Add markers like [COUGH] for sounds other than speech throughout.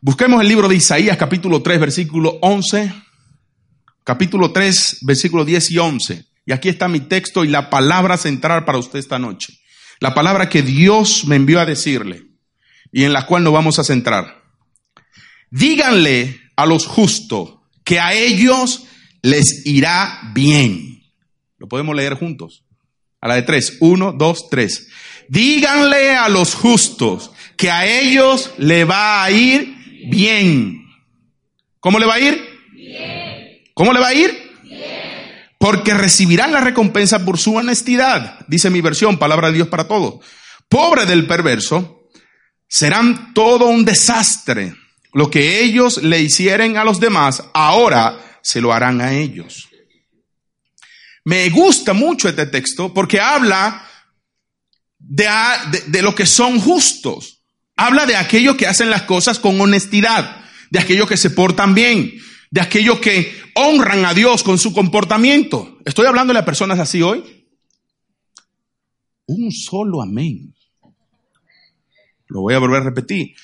Busquemos el libro de Isaías capítulo 3 versículo 11, capítulo 3 versículo 10 y 11. Y aquí está mi texto y la palabra central para usted esta noche. La palabra que Dios me envió a decirle y en la cual nos vamos a centrar. Díganle a los justos que a ellos les irá bien. Lo podemos leer juntos. A la de tres. Uno, dos, tres. Díganle a los justos que a ellos le va a ir bien. ¿Cómo le va a ir? Bien. ¿Cómo le va a ir? porque recibirán la recompensa por su honestidad, dice mi versión, palabra de Dios para todos. Pobre del perverso, serán todo un desastre. Lo que ellos le hicieren a los demás, ahora se lo harán a ellos. Me gusta mucho este texto porque habla de, de, de lo que son justos. Habla de aquellos que hacen las cosas con honestidad, de aquellos que se portan bien, de aquellos que honran a Dios con su comportamiento. Estoy hablando de personas así hoy. Un solo amén. Lo voy a volver a repetir.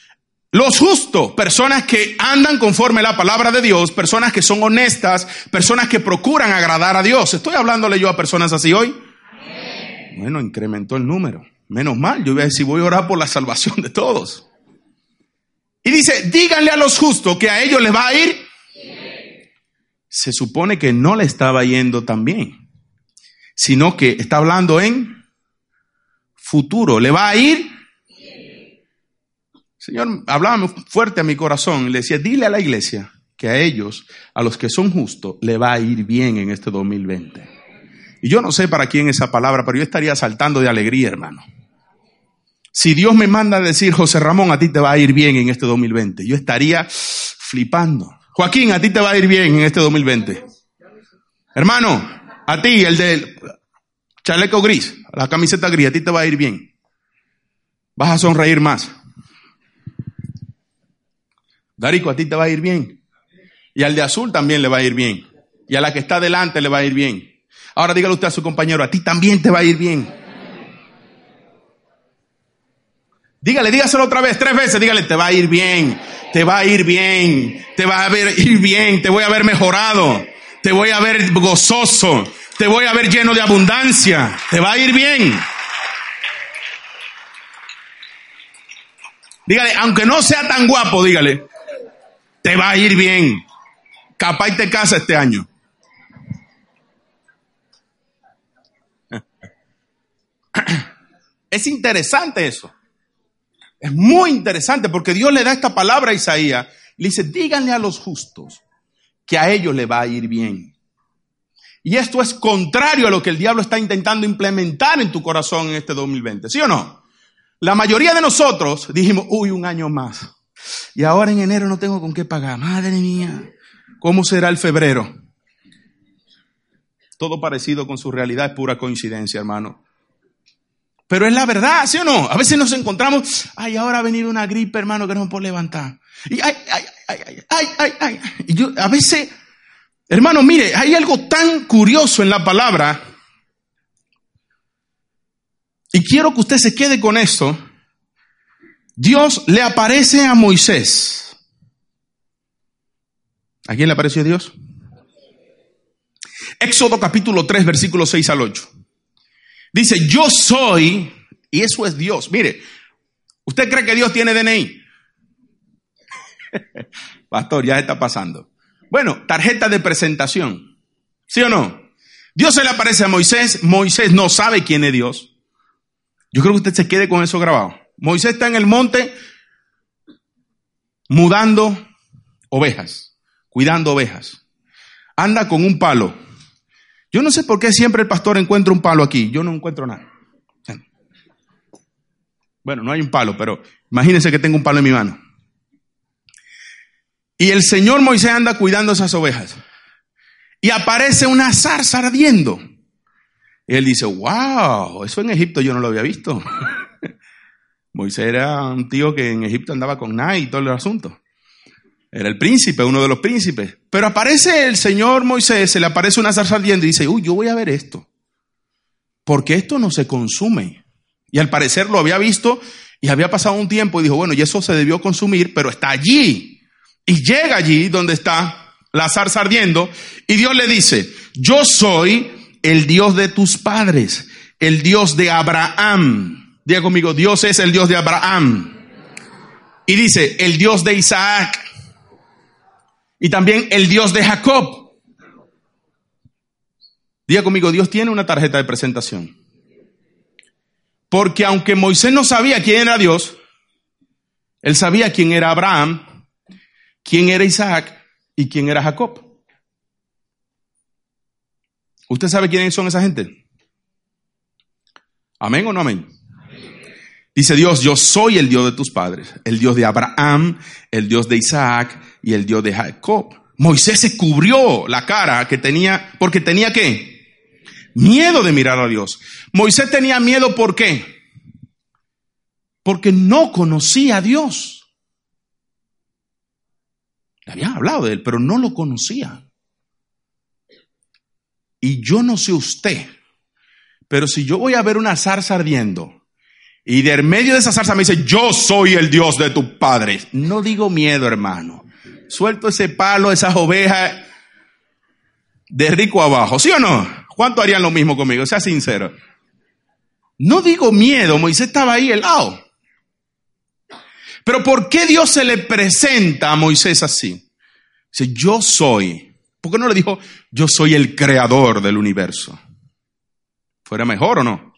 Los justos, personas que andan conforme a la palabra de Dios, personas que son honestas, personas que procuran agradar a Dios. Estoy hablándole yo a personas así hoy. Bueno, incrementó el número. Menos mal, yo voy a decir, voy a orar por la salvación de todos. Y dice, díganle a los justos que a ellos les va a ir se supone que no le estaba yendo tan bien, sino que está hablando en futuro. ¿Le va a ir? Señor, hablaba fuerte a mi corazón, le decía, dile a la iglesia que a ellos, a los que son justos, le va a ir bien en este 2020. Y yo no sé para quién esa palabra, pero yo estaría saltando de alegría, hermano. Si Dios me manda a decir, José Ramón, a ti te va a ir bien en este 2020, yo estaría flipando. Joaquín, a ti te va a ir bien en este 2020. Hermano, a ti, el del chaleco gris, la camiseta gris, a ti te va a ir bien. Vas a sonreír más. Darico, a ti te va a ir bien. Y al de azul también le va a ir bien. Y a la que está delante le va a ir bien. Ahora dígale usted a su compañero, a ti también te va a ir bien. Dígale, dígaselo otra vez, tres veces, dígale, te va a ir bien te va a ir bien, te va a ver, [LAUGHS] ir bien, te voy a ver mejorado, te voy a ver gozoso, te voy a ver lleno de abundancia, te va a ir bien. Dígale, aunque no sea tan guapo, dígale, te va a ir bien. Capaz te casa este año. Es interesante eso. Es muy interesante porque Dios le da esta palabra a Isaías. Le dice, díganle a los justos que a ellos le va a ir bien. Y esto es contrario a lo que el diablo está intentando implementar en tu corazón en este 2020. ¿Sí o no? La mayoría de nosotros dijimos, uy, un año más. Y ahora en enero no tengo con qué pagar. Madre mía, ¿cómo será el febrero? Todo parecido con su realidad es pura coincidencia, hermano. Pero es la verdad, ¿sí o no? A veces nos encontramos, ay, ahora ha venido una gripe, hermano, que no puedo levantar. Y ay, ay, ay, ay, ay, ay, Y yo, a veces, hermano, mire, hay algo tan curioso en la palabra. Y quiero que usted se quede con esto. Dios le aparece a Moisés. ¿A quién le apareció Dios? Éxodo capítulo 3, versículo 6 al 8. Dice, yo soy, y eso es Dios. Mire, ¿usted cree que Dios tiene DNI? [LAUGHS] Pastor, ya está pasando. Bueno, tarjeta de presentación. ¿Sí o no? Dios se le aparece a Moisés. Moisés no sabe quién es Dios. Yo creo que usted se quede con eso grabado. Moisés está en el monte mudando ovejas, cuidando ovejas. Anda con un palo. Yo no sé por qué siempre el pastor encuentra un palo aquí. Yo no encuentro nada. Bueno, no hay un palo, pero imagínense que tengo un palo en mi mano. Y el Señor Moisés anda cuidando esas ovejas. Y aparece una zarza ardiendo. Y él dice, wow, eso en Egipto yo no lo había visto. [LAUGHS] Moisés era un tío que en Egipto andaba con nada y todo el asunto. Era el príncipe, uno de los príncipes. Pero aparece el Señor Moisés, se le aparece una zarza ardiendo y dice, uy, yo voy a ver esto. Porque esto no se consume. Y al parecer lo había visto Y había pasado un tiempo y dijo, bueno, y eso se debió consumir, pero está allí. Y llega allí donde está la zarza ardiendo y Dios le dice, yo soy el Dios de tus padres, el Dios de Abraham. Diga conmigo, Dios es el Dios de Abraham. Y dice, el Dios de Isaac. Y también el Dios de Jacob. Diga conmigo, Dios tiene una tarjeta de presentación. Porque aunque Moisés no sabía quién era Dios, él sabía quién era Abraham, quién era Isaac y quién era Jacob. ¿Usted sabe quiénes son esa gente? ¿Amén o no amén? Dice Dios, yo soy el Dios de tus padres, el Dios de Abraham, el Dios de Isaac y el Dios de Jacob. Moisés se cubrió la cara que tenía, porque tenía que Miedo de mirar a Dios. Moisés tenía miedo ¿por qué? Porque no conocía a Dios. Le habían hablado de él, pero no lo conocía. Y yo no sé usted, pero si yo voy a ver una zarza ardiendo y de en medio de esa zarza me dice, yo soy el Dios de tus padres, no digo miedo, hermano. Suelto ese palo, esas ovejas de rico abajo, ¿sí o no? ¿Cuánto harían lo mismo conmigo? Sea sincero. No digo miedo, Moisés estaba ahí helado. Pero ¿por qué Dios se le presenta a Moisés así? Dice, yo soy. ¿Por qué no le dijo, yo soy el creador del universo? ¿Fuera mejor o no?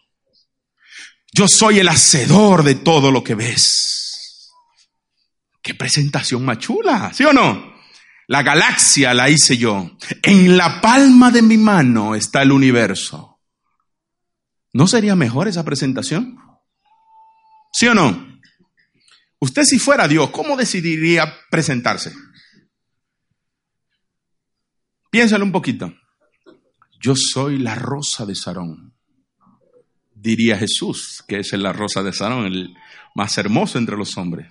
Yo soy el hacedor de todo lo que ves. Qué presentación más chula, ¿sí o no? La galaxia la hice yo. En la palma de mi mano está el universo. ¿No sería mejor esa presentación? ¿Sí o no? Usted si fuera Dios, ¿cómo decidiría presentarse? Piénsalo un poquito. Yo soy la rosa de Sarón. Diría Jesús, que es la rosa de Sarón, el más hermoso entre los hombres.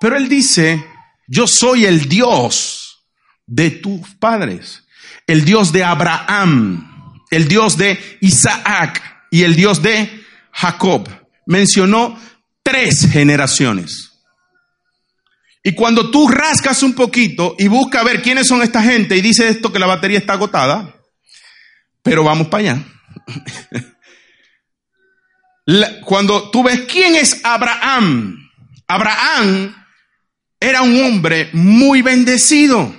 Pero él dice, yo soy el Dios de tus padres, el Dios de Abraham, el Dios de Isaac y el Dios de Jacob. Mencionó tres generaciones. Y cuando tú rascas un poquito y buscas ver quiénes son esta gente y dice esto que la batería está agotada, pero vamos para allá. [LAUGHS] Cuando tú ves quién es Abraham, Abraham era un hombre muy bendecido.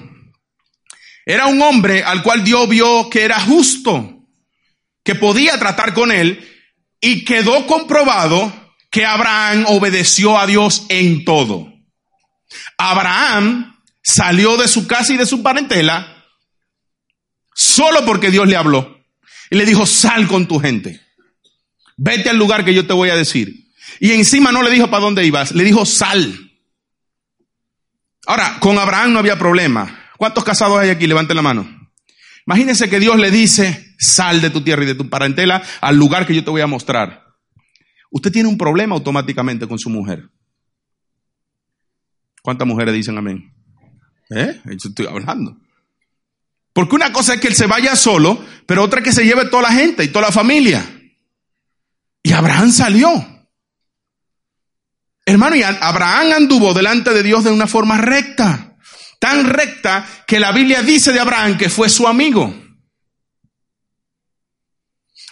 Era un hombre al cual Dios vio que era justo, que podía tratar con él y quedó comprobado que Abraham obedeció a Dios en todo. Abraham salió de su casa y de su parentela solo porque Dios le habló y le dijo, sal con tu gente, vete al lugar que yo te voy a decir. Y encima no le dijo para dónde ibas, le dijo, sal. Ahora, con Abraham no había problema. ¿Cuántos casados hay aquí? Levanten la mano. Imagínense que Dios le dice, sal de tu tierra y de tu parentela al lugar que yo te voy a mostrar. Usted tiene un problema automáticamente con su mujer. ¿Cuántas mujeres dicen amén? ¿Eh? Yo estoy hablando. Porque una cosa es que él se vaya solo, pero otra es que se lleve toda la gente y toda la familia. Y Abraham salió. Hermano, y Abraham anduvo delante de Dios de una forma recta, tan recta que la Biblia dice de Abraham que fue su amigo.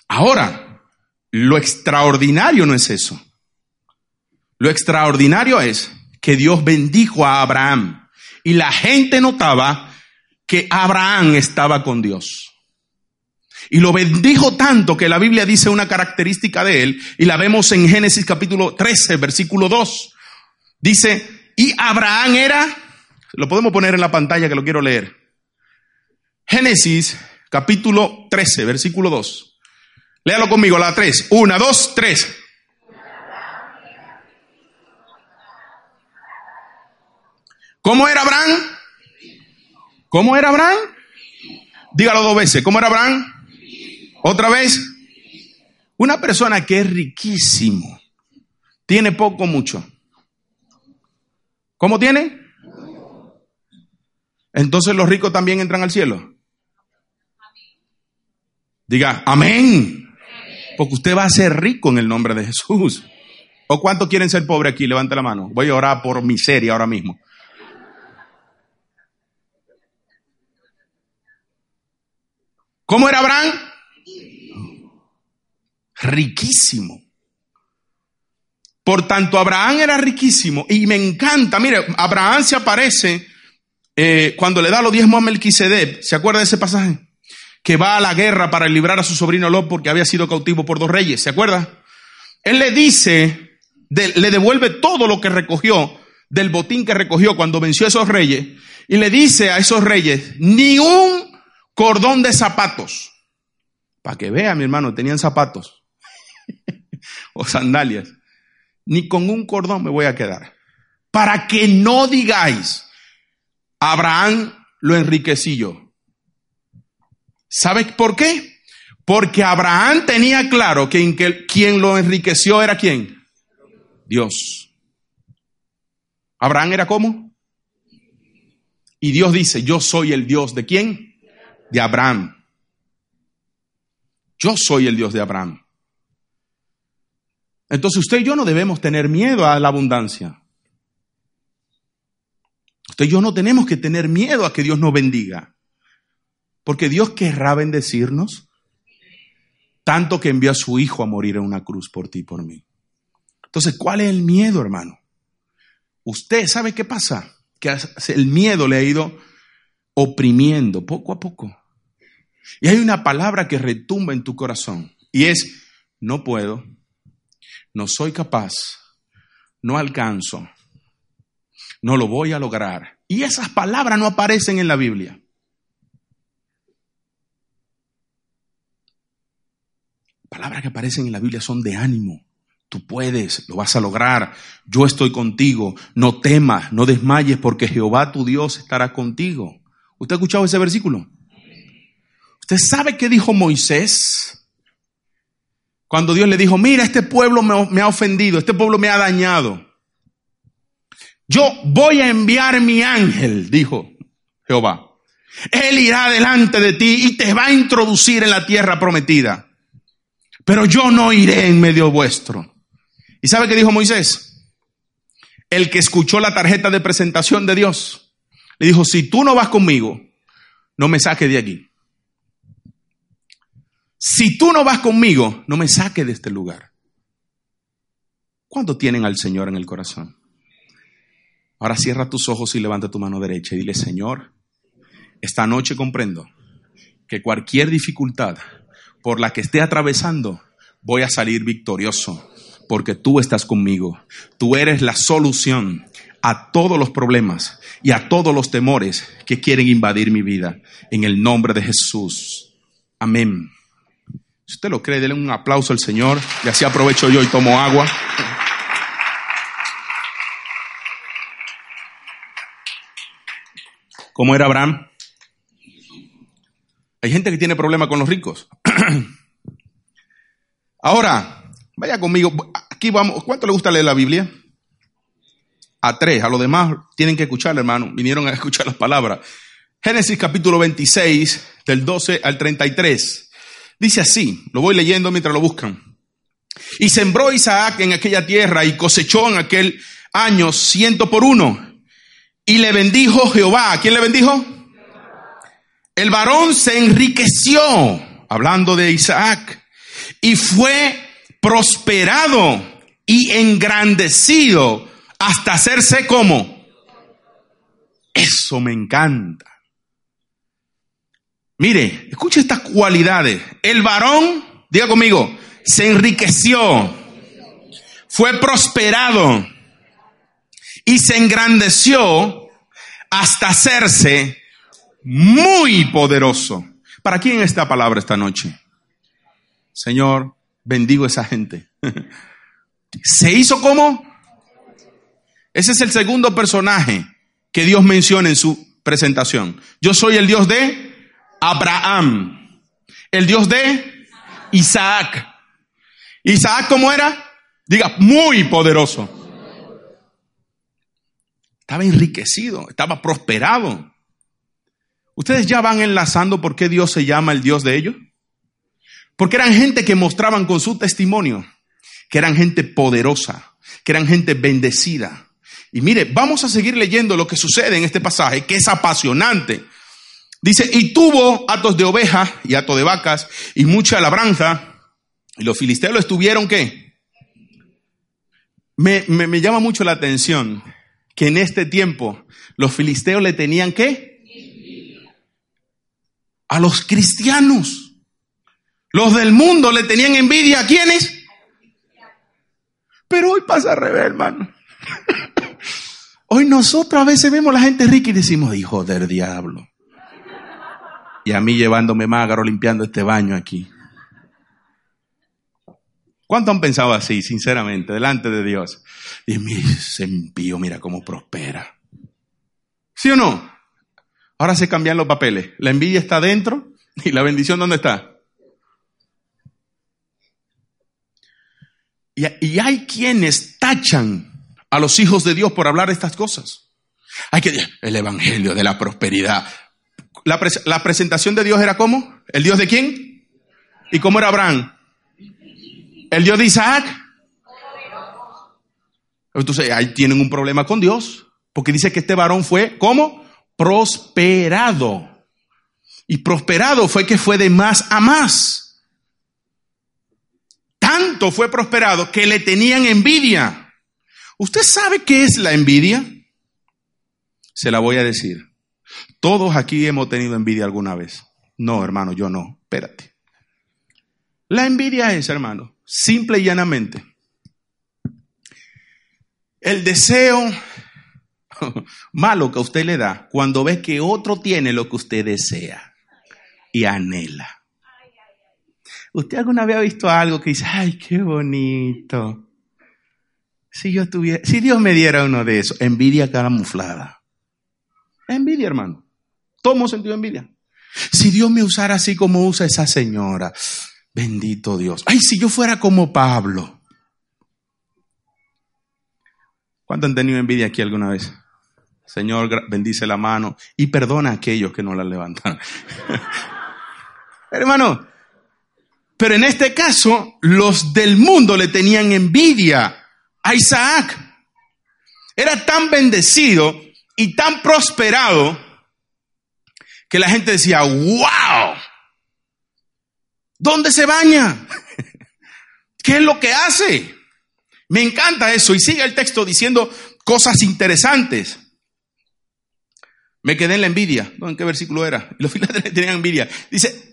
Ahora, lo extraordinario no es eso. Lo extraordinario es que Dios bendijo a Abraham y la gente notaba que Abraham estaba con Dios. Y lo bendijo tanto que la Biblia dice una característica de él y la vemos en Génesis capítulo 13, versículo 2. Dice, y Abraham era, lo podemos poner en la pantalla que lo quiero leer. Génesis capítulo 13, versículo 2. Léalo conmigo, la 3. 1, 2, 3. ¿Cómo era Abraham? ¿Cómo era Abraham? Dígalo dos veces. ¿Cómo era Abraham? Otra vez, una persona que es riquísimo, tiene poco, mucho. ¿Cómo tiene? Entonces los ricos también entran al cielo. Diga, amén. Porque usted va a ser rico en el nombre de Jesús. ¿O cuántos quieren ser pobres aquí? Levante la mano. Voy a orar por miseria ahora mismo. ¿Cómo era Abraham? Riquísimo. Por tanto, Abraham era riquísimo y me encanta. Mire, Abraham se aparece eh, cuando le da los diezmos a Melquisedec. ¿Se acuerda de ese pasaje? Que va a la guerra para librar a su sobrino Lot porque había sido cautivo por dos reyes. ¿Se acuerda? Él le dice, le devuelve todo lo que recogió del botín que recogió cuando venció a esos reyes y le dice a esos reyes, ni un cordón de zapatos. Para que vea, mi hermano, tenían zapatos [LAUGHS] o sandalias ni con un cordón me voy a quedar. Para que no digáis, Abraham lo enriquecí yo. ¿Sabes por qué? Porque Abraham tenía claro que quien lo enriqueció era quién? Dios. ¿Abraham era cómo? Y Dios dice, yo soy el Dios de quién? De Abraham. Yo soy el Dios de Abraham. Entonces usted y yo no debemos tener miedo a la abundancia. Usted y yo no tenemos que tener miedo a que Dios nos bendiga. Porque Dios querrá bendecirnos tanto que envió a su Hijo a morir en una cruz por ti y por mí. Entonces, ¿cuál es el miedo, hermano? Usted sabe qué pasa, que el miedo le ha ido oprimiendo poco a poco. Y hay una palabra que retumba en tu corazón y es, no puedo, no soy capaz, no alcanzo, no lo voy a lograr. Y esas palabras no aparecen en la Biblia. Palabras que aparecen en la Biblia son de ánimo. Tú puedes, lo vas a lograr. Yo estoy contigo. No temas, no desmayes, porque Jehová tu Dios estará contigo. ¿Usted ha escuchado ese versículo? ¿Usted sabe qué dijo Moisés? Cuando Dios le dijo, mira, este pueblo me, ha ofendido, este pueblo me ha dañado. Yo voy a enviar mi ángel, dijo Jehová. Él irá delante de ti y te va a introducir en la tierra prometida. Pero yo no iré en medio vuestro. ¿Y sabe qué dijo Moisés? El que escuchó la tarjeta de presentación de Dios, le dijo, si tú no vas conmigo, no me saques de aquí si tú no vas conmigo, no me saques de este lugar. ¿Cuánto tienen al Señor en el corazón? Ahora cierra tus ojos y levanta tu mano derecha y dile, Señor, esta noche comprendo que cualquier dificultad por la que esté atravesando, voy a salir victorioso, porque tú estás conmigo. Tú eres la solución a todos los problemas y a todos los temores que quieren invadir mi vida. En el nombre de Jesús. Amén. Si usted lo cree, denle un aplauso al Señor y así aprovecho yo y tomo agua. ¿Cómo era Abraham? Hay gente que tiene problema con los ricos. [CLEARS THROAT] Ahora, vaya conmigo. Aquí vamos. ¿Cuánto le gusta leer la Biblia? A tres. A los demás tienen que escuchar, hermano. Vinieron a [LAUGHS] escuchar las palabras. Génesis capítulo 26, del 12 al 33. Dice así, lo voy leyendo mientras lo buscan. Y sembró Isaac en aquella tierra y cosechó en aquel año ciento por uno. Y le bendijo Jehová. ¿Quién le bendijo? El varón se enriqueció, hablando de Isaac, y fue prosperado y engrandecido hasta hacerse como. Eso me encanta. Mire, escuche estas cualidades. El varón, diga conmigo, se enriqueció, fue prosperado y se engrandeció hasta hacerse muy poderoso. ¿Para quién esta palabra esta noche? Señor, bendigo a esa gente. [LAUGHS] ¿Se hizo como? Ese es el segundo personaje que Dios menciona en su presentación. Yo soy el Dios de Abraham, el Dios de Isaac. Isaac, ¿cómo era? Diga, muy poderoso. Estaba enriquecido, estaba prosperado. ¿Ustedes ya van enlazando por qué Dios se llama el Dios de ellos? Porque eran gente que mostraban con su testimonio que eran gente poderosa, que eran gente bendecida. Y mire, vamos a seguir leyendo lo que sucede en este pasaje, que es apasionante. Dice, y tuvo atos de ovejas y atos de vacas y mucha labranza. Y los filisteos estuvieron, ¿qué? Me, me, me llama mucho la atención que en este tiempo los filisteos le tenían, ¿qué? A los cristianos. Los del mundo le tenían envidia a quiénes? Pero hoy pasa al revés, hermano. [LAUGHS] Hoy nosotros a veces vemos a la gente rica y decimos, hijo del diablo. Y a mí llevándome magro limpiando este baño aquí. ¿Cuánto han pensado así, sinceramente, delante de Dios? Y mi mira cómo prospera. ¿Sí o no? Ahora se cambian los papeles. La envidia está dentro y la bendición ¿dónde está? Y, y hay quienes tachan a los hijos de Dios por hablar de estas cosas. Hay que el evangelio de la prosperidad. La, la presentación de Dios era cómo? ¿El Dios de quién? ¿Y cómo era Abraham? ¿El Dios de Isaac? Entonces ahí tienen un problema con Dios, porque dice que este varón fue, ¿cómo? Prosperado. Y prosperado fue que fue de más a más. Tanto fue prosperado que le tenían envidia. ¿Usted sabe qué es la envidia? Se la voy a decir. Todos aquí hemos tenido envidia alguna vez. No, hermano, yo no. Espérate. La envidia es, hermano, simple y llanamente, el deseo [LAUGHS] malo que usted le da cuando ve que otro tiene lo que usted desea y anhela. ¿Usted alguna vez ha visto algo que dice, ay, qué bonito? Si yo tuviera, si Dios me diera uno de esos, envidia camuflada. Envidia, hermano. Tomo sentido envidia. Si Dios me usara así como usa esa señora, bendito Dios. Ay, si yo fuera como Pablo. ¿Cuánto han tenido envidia aquí alguna vez? Señor, bendice la mano y perdona a aquellos que no la levantan. [LAUGHS] Hermano, pero en este caso, los del mundo le tenían envidia a Isaac. Era tan bendecido y tan prosperado que la gente decía, wow, ¿dónde se baña? ¿Qué es lo que hace? Me encanta eso. Y sigue el texto diciendo cosas interesantes. Me quedé en la envidia. ¿En qué versículo era? Los filisteos [LAUGHS] tenían envidia. Dice,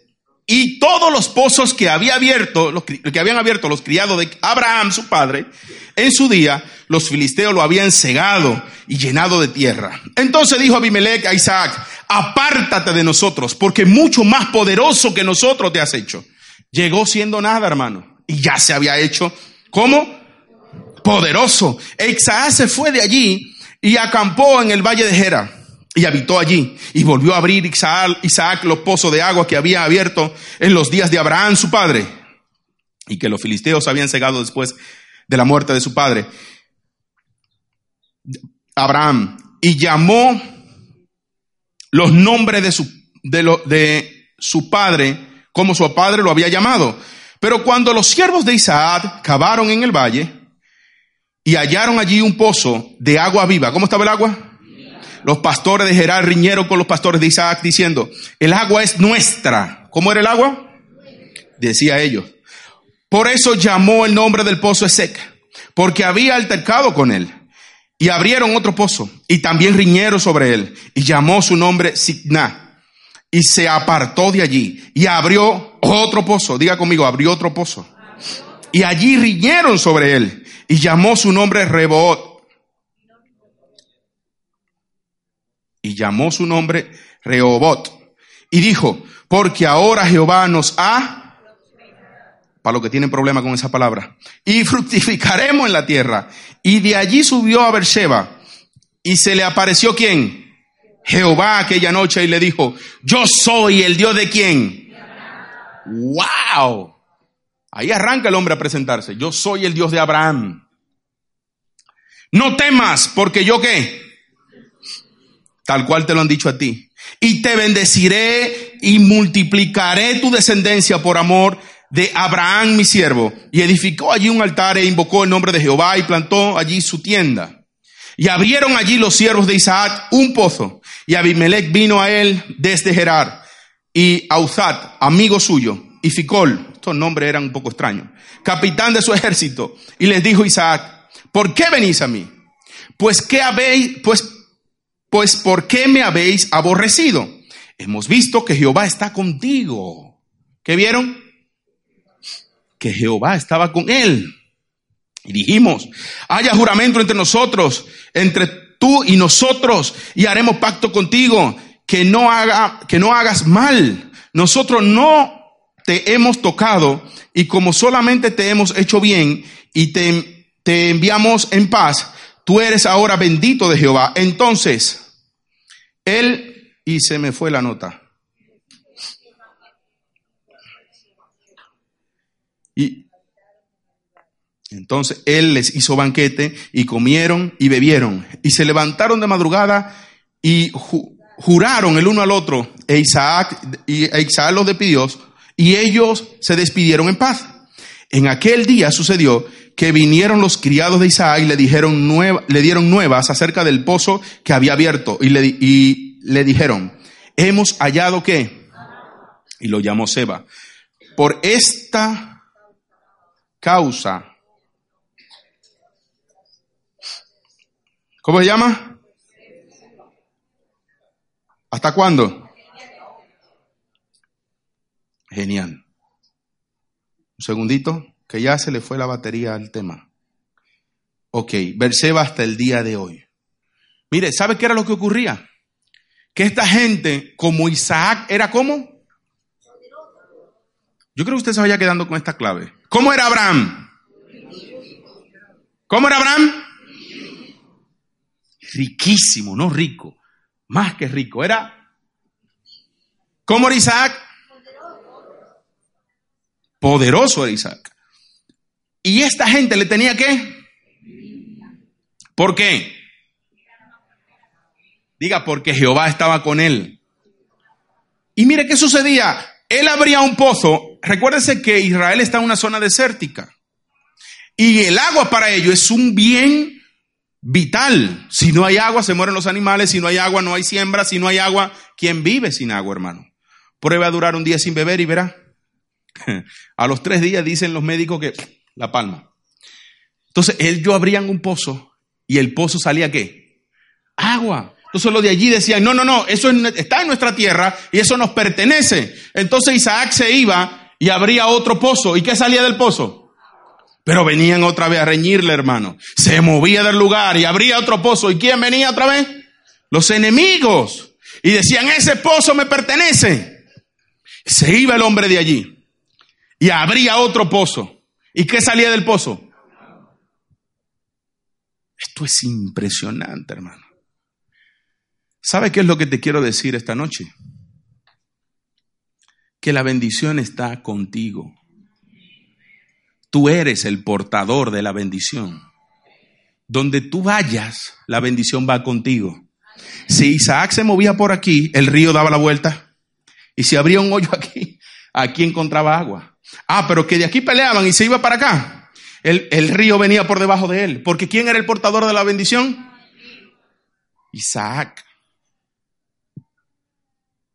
y todos los pozos que había abierto, los que habían abierto los criados de Abraham, su padre, en su día, los filisteos lo habían cegado y llenado de tierra. Entonces dijo Abimelech a Isaac, apártate de nosotros, porque mucho más poderoso que nosotros te has hecho. Llegó siendo nada, hermano, y ya se había hecho, ¿cómo? Poderoso. Isaac se fue de allí y acampó en el valle de Gera y habitó allí y volvió a abrir Isaac, los pozos de agua que había abierto en los días de Abraham su padre y que los filisteos habían cegado después de la muerte de su padre. Abraham y llamó los nombres de su, de su padre como su padre lo había llamado. Pero cuando los siervos de Isaac cavaron en el valle y hallaron allí un pozo de agua viva, ¿cómo estaba el agua? Los pastores de Gerar riñeron con los pastores de Isaac diciendo, el agua es nuestra. ¿Cómo era el agua? Decía ellos. Por eso llamó el nombre del pozo Esec, porque había altercado con él. Y abrieron otro pozo, y también riñeron sobre él, y llamó su nombre Signa, y se apartó de allí, y abrió otro pozo, diga conmigo, abrió otro pozo. Y allí riñeron sobre él, y llamó su nombre Reboot y llamó su nombre Rehobot. Y dijo, porque ahora Jehová nos ha, para los que tienen problema con esa palabra, y fructificaremos en la tierra. Y de allí subió a Beersheba y se le apareció quién? Jehová aquella noche y le dijo, yo soy el Dios de quién? ¡Wow! Ahí arranca el hombre a presentarse. Yo soy el Dios de Abraham. No temas, porque yo qué? Tal cual te lo han dicho a ti. Y te bendeciré y multiplicaré tu descendencia por amor de Abraham mi siervo, y edificó allí un altar e invocó el nombre de Jehová y plantó allí su tienda. Y abrieron allí los siervos de Isaac un pozo, y Abimelech vino a él desde Gerar, y Auzat, amigo suyo, y Ficol, estos nombres eran un poco extraños, capitán de su ejército, y les dijo Isaac, ¿por qué venís a mí? Pues qué habéis, pues, pues ¿por qué me habéis aborrecido? Hemos visto que Jehová está contigo. ¿Qué vieron? Que Jehová estaba con él. Y dijimos, haya juramento entre nosotros, entre tú y nosotros, y haremos pacto contigo, que no haga, que no hagas mal. Nosotros no te hemos tocado, y como solamente te hemos hecho bien, y te, te enviamos en paz, tú eres ahora bendito de Jehová. Entonces, él, y se me fue la nota. Y entonces él les hizo banquete y comieron y bebieron y se levantaron de madrugada y juraron el uno al otro e Isaac, y e Isaac los despidió y ellos se despidieron en paz. En aquel día sucedió que vinieron los criados de Isaac y le dijeron le dieron nuevas acerca del pozo que había abierto y le, y le dijeron, hemos hallado qué? Y lo llamó Seba. Por esta causa, ¿cómo se llama? ¿Hasta cuándo? Genial. Un segundito que ya se le fue la batería al tema. Ok, Berseba hasta el día de hoy. Mire, ¿sabe qué era lo que ocurría? Que esta gente, como Isaac, era como. Yo creo que usted se vaya quedando con esta clave. ¿Cómo era Abraham? ¿Cómo era Abraham? Riquísimo, no rico. Más que rico. Era. ¿Cómo era Isaac? Poderoso era Isaac. Y esta gente le tenía que... ¿Por qué? Diga, porque Jehová estaba con él. Y mire qué sucedía. Él abría un pozo. Recuérdese que Israel está en una zona desértica. Y el agua para ello es un bien vital. Si no hay agua, se mueren los animales. Si no hay agua, no hay siembra. Si no hay agua, ¿quién vive sin agua, hermano? Prueba a durar un día sin beber y verá. A los tres días dicen los médicos que la palma. Entonces ellos abrían un pozo y el pozo salía qué? Agua. Entonces los de allí decían, no, no, no, eso está en nuestra tierra y eso nos pertenece. Entonces Isaac se iba y abría otro pozo. ¿Y qué salía del pozo? Pero venían otra vez a reñirle, hermano. Se movía del lugar y abría otro pozo. ¿Y quién venía otra vez? Los enemigos. Y decían, ese pozo me pertenece. Se iba el hombre de allí y abría otro pozo. ¿Y qué salía del pozo? Esto es impresionante, hermano. ¿Sabe qué es lo que te quiero decir esta noche? Que la bendición está contigo. Tú eres el portador de la bendición. Donde tú vayas, la bendición va contigo. Si Isaac se movía por aquí, el río daba la vuelta. Y si abría un hoyo aquí, aquí encontraba agua. Ah, pero que de aquí peleaban y se iba para acá. El, el río venía por debajo de él. Porque ¿quién era el portador de la bendición? Isaac.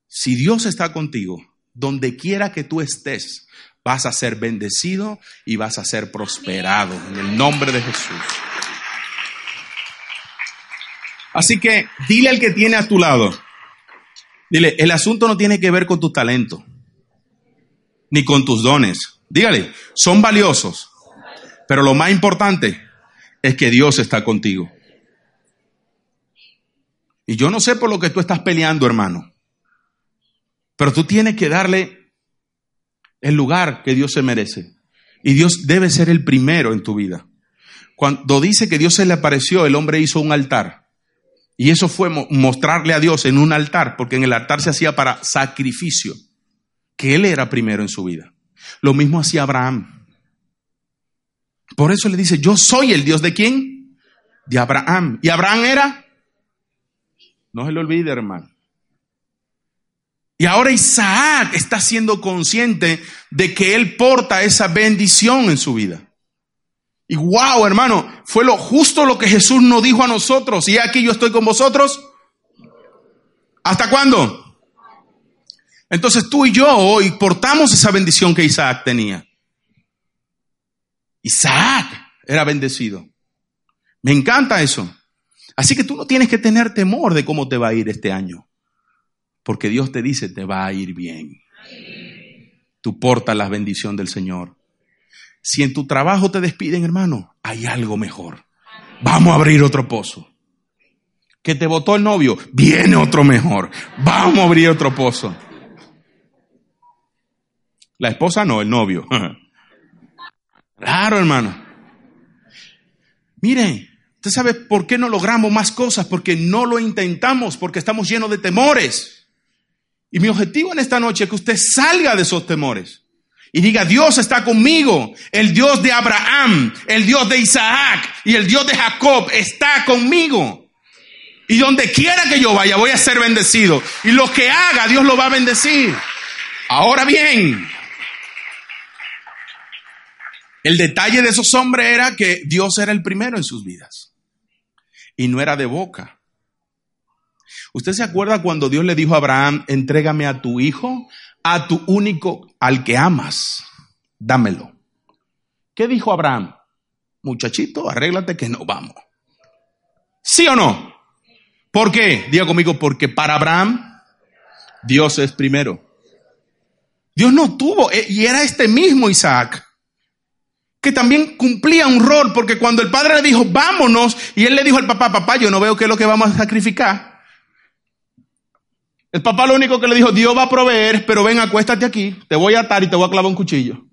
Si Dios está contigo, donde quiera que tú estés, vas a ser bendecido y vas a ser prosperado en el nombre de Jesús. Así que dile al que tiene a tu lado, dile, el asunto no tiene que ver con tu talento ni con tus dones. Dígale, son valiosos, pero lo más importante es que Dios está contigo. Y yo no sé por lo que tú estás peleando, hermano, pero tú tienes que darle el lugar que Dios se merece. Y Dios debe ser el primero en tu vida. Cuando dice que Dios se le apareció, el hombre hizo un altar. Y eso fue mostrarle a Dios en un altar, porque en el altar se hacía para sacrificio que él era primero en su vida. Lo mismo hacía Abraham. Por eso le dice, yo soy el Dios de quién? De Abraham. ¿Y Abraham era? No se lo olvide, hermano. Y ahora Isaac está siendo consciente de que él porta esa bendición en su vida. Y wow, hermano, fue lo justo lo que Jesús nos dijo a nosotros. Y aquí yo estoy con vosotros. ¿Hasta cuándo? Entonces tú y yo hoy portamos esa bendición que Isaac tenía. Isaac era bendecido. Me encanta eso. Así que tú no tienes que tener temor de cómo te va a ir este año. Porque Dios te dice, te va a ir bien. Tú portas la bendición del Señor. Si en tu trabajo te despiden, hermano, hay algo mejor. Vamos a abrir otro pozo. Que te votó el novio, viene otro mejor. Vamos a abrir otro pozo. La esposa no, el novio. [LAUGHS] Claro, hermano. Miren, ¿usted sabe por qué no logramos más cosas? Porque no lo intentamos, porque estamos llenos de temores. Y mi objetivo en esta noche es que usted salga de esos temores y diga, Dios está conmigo, el Dios de Abraham, el Dios de Isaac y el Dios de Jacob está conmigo. Y donde quiera que yo vaya voy a ser bendecido. Y lo que haga Dios lo va a bendecir. Ahora bien, el detalle de esos hombres era que Dios era el primero en sus vidas. Y no era de boca. ¿Usted se acuerda cuando Dios le dijo a Abraham, entrégame a tu hijo, a tu único, al que amas, dámelo? ¿Qué dijo Abraham? Muchachito, arréglate que no vamos. ¿Sí o no? ¿Por qué? Diga conmigo, porque para Abraham Dios es primero. Dios no tuvo, eh, y era este mismo Isaac que también cumplía un rol, porque cuando el padre le dijo, vámonos, y él le dijo al papá, papá, yo no veo qué es lo que vamos a sacrificar. El papá lo único que le dijo, Dios va a proveer, pero ven, acuéstate aquí, te voy a atar y te voy a clavar un cuchillo.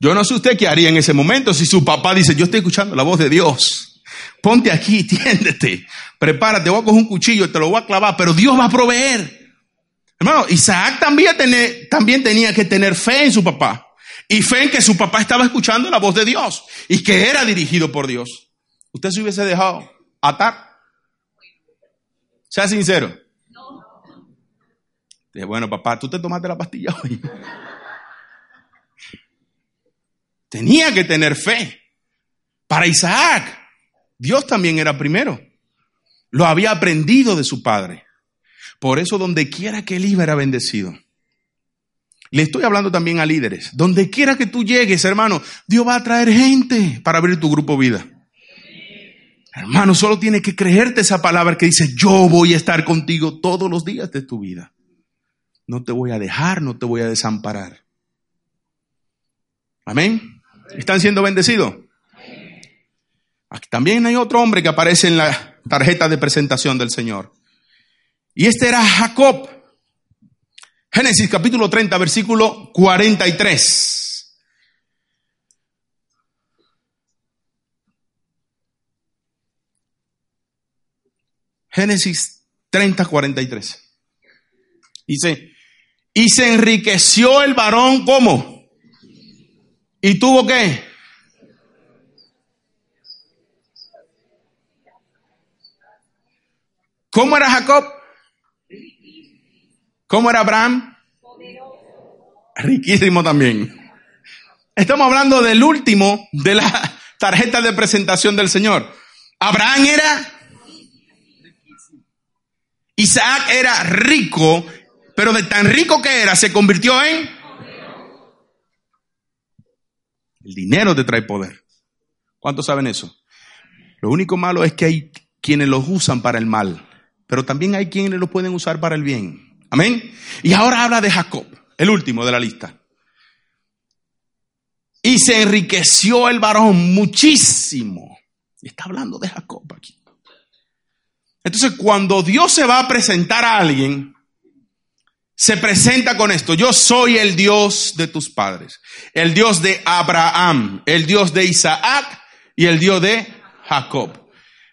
Yo no sé usted qué haría en ese momento si su papá dice, yo estoy escuchando la voz de Dios. Ponte aquí, [LAUGHS] tiéndete, prepárate, voy a coger un cuchillo, te lo voy a clavar, pero Dios va a proveer. Hermano, Isaac también, tenía que tener fe en su papá. Y fe en que su papá estaba escuchando la voz de Dios y que era dirigido por Dios. ¿Usted se hubiese dejado atar? Sea sincero. Dije, bueno, papá, tú te tomaste la pastilla [LAUGHS] hoy. Tenía que tener fe. Para Isaac, Dios también era primero. Lo había aprendido de su padre. Por eso donde quiera que él iba era bendecido. Le estoy hablando también a líderes. Donde quiera que tú llegues, hermano, Dios va a traer gente para abrir tu grupo vida. Hermano, solo tiene que creerte esa palabra que dice, yo voy a estar contigo todos los días de tu vida. No te voy a dejar, no te voy a desamparar. Amén. ¿Están siendo bendecidos? También hay otro hombre que aparece en la tarjeta de presentación del Señor. Y este era Jacob. Génesis capítulo 30, versículo 43. Génesis 30, 43. Dice, y se enriqueció el varón como. ¿Y tuvo qué? ¿Cómo era Jacob? ¿Cómo era Abraham? Riquísimo también. Estamos hablando del último de la tarjeta de presentación del Señor. Abraham era Isaac era rico, pero de tan rico que era, se convirtió en... El dinero te trae poder. ¿Cuántos saben eso? Lo único malo es que hay quienes los usan para el mal, pero también hay quienes lo pueden usar para el bien. Amén. Y ahora habla de Jacob, el último de la lista. Y se enriqueció el varón muchísimo. Está hablando de Jacob aquí. Entonces, cuando Dios se va a presentar a alguien, se presenta con esto. Yo soy el Dios de tus padres. El Dios de Abraham, el Dios de Isaac y el Dios de Jacob.